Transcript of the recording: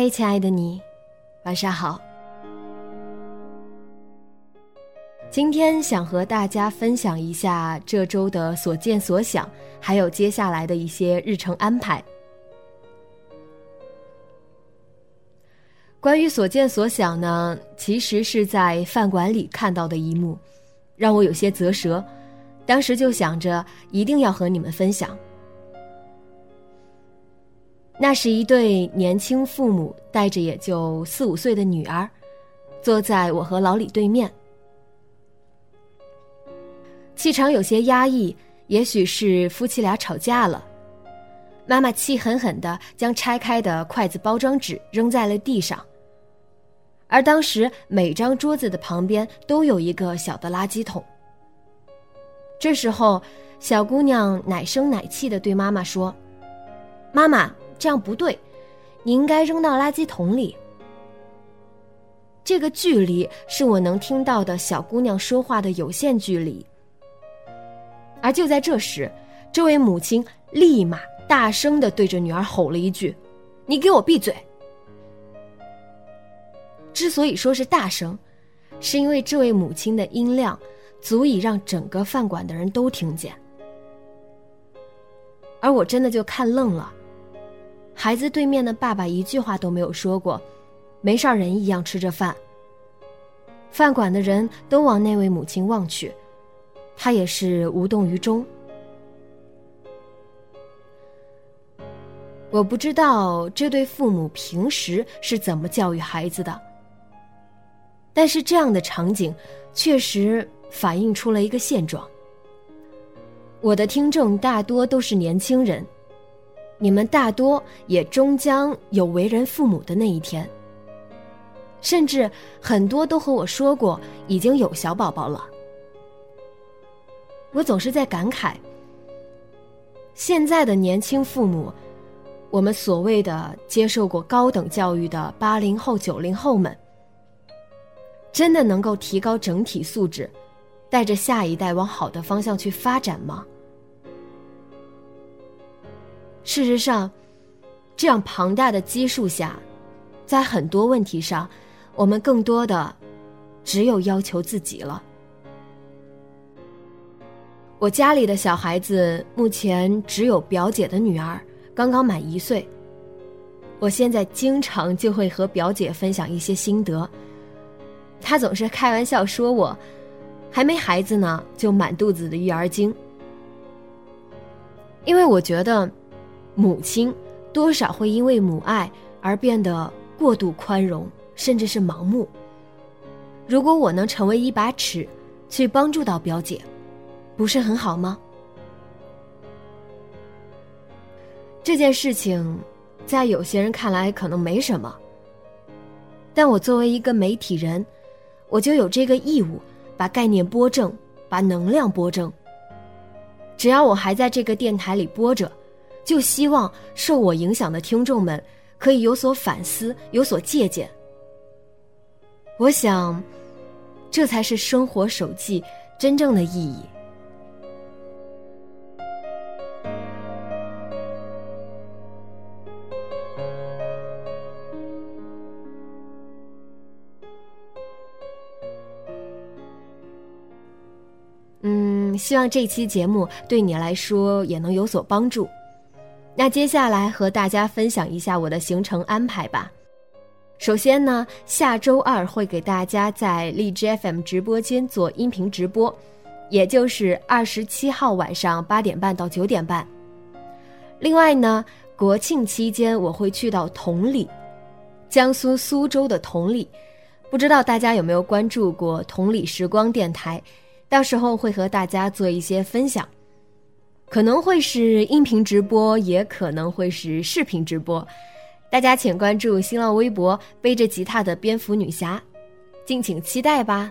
嗨，亲爱的你，晚上好。今天想和大家分享一下这周的所见所想，还有接下来的一些日程安排。关于所见所想呢，其实是在饭馆里看到的一幕，让我有些啧舌。当时就想着一定要和你们分享。那是一对年轻父母带着也就四五岁的女儿，坐在我和老李对面，气场有些压抑，也许是夫妻俩吵架了。妈妈气狠狠的将拆开的筷子包装纸扔在了地上，而当时每张桌子的旁边都有一个小的垃圾桶。这时候，小姑娘奶声奶气的对妈妈说：“妈妈。”这样不对，你应该扔到垃圾桶里。这个距离是我能听到的小姑娘说话的有限距离。而就在这时，这位母亲立马大声的对着女儿吼了一句：“你给我闭嘴！”之所以说是大声，是因为这位母亲的音量足以让整个饭馆的人都听见。而我真的就看愣了。孩子对面的爸爸一句话都没有说过，没事人一样吃着饭。饭馆的人都往那位母亲望去，他也是无动于衷。我不知道这对父母平时是怎么教育孩子的，但是这样的场景确实反映出了一个现状。我的听众大多都是年轻人。你们大多也终将有为人父母的那一天，甚至很多都和我说过已经有小宝宝了。我总是在感慨，现在的年轻父母，我们所谓的接受过高等教育的八零后、九零后们，真的能够提高整体素质，带着下一代往好的方向去发展吗？事实上，这样庞大的基数下，在很多问题上，我们更多的只有要求自己了。我家里的小孩子目前只有表姐的女儿，刚刚满一岁。我现在经常就会和表姐分享一些心得，她总是开玩笑说我还没孩子呢就满肚子的育儿经，因为我觉得。母亲多少会因为母爱而变得过度宽容，甚至是盲目。如果我能成为一把尺，去帮助到表姐，不是很好吗？这件事情，在有些人看来可能没什么，但我作为一个媒体人，我就有这个义务，把概念播正，把能量播正。只要我还在这个电台里播着。就希望受我影响的听众们可以有所反思，有所借鉴。我想，这才是生活手记真正的意义。嗯，希望这期节目对你来说也能有所帮助。那接下来和大家分享一下我的行程安排吧。首先呢，下周二会给大家在荔枝 FM 直播间做音频直播，也就是二十七号晚上八点半到九点半。另外呢，国庆期间我会去到同里，江苏苏州的同里，不知道大家有没有关注过同里时光电台？到时候会和大家做一些分享，可能会是音频直播，也可能会是视频直播。大家请关注新浪微博“背着吉他的蝙蝠女侠”，敬请期待吧。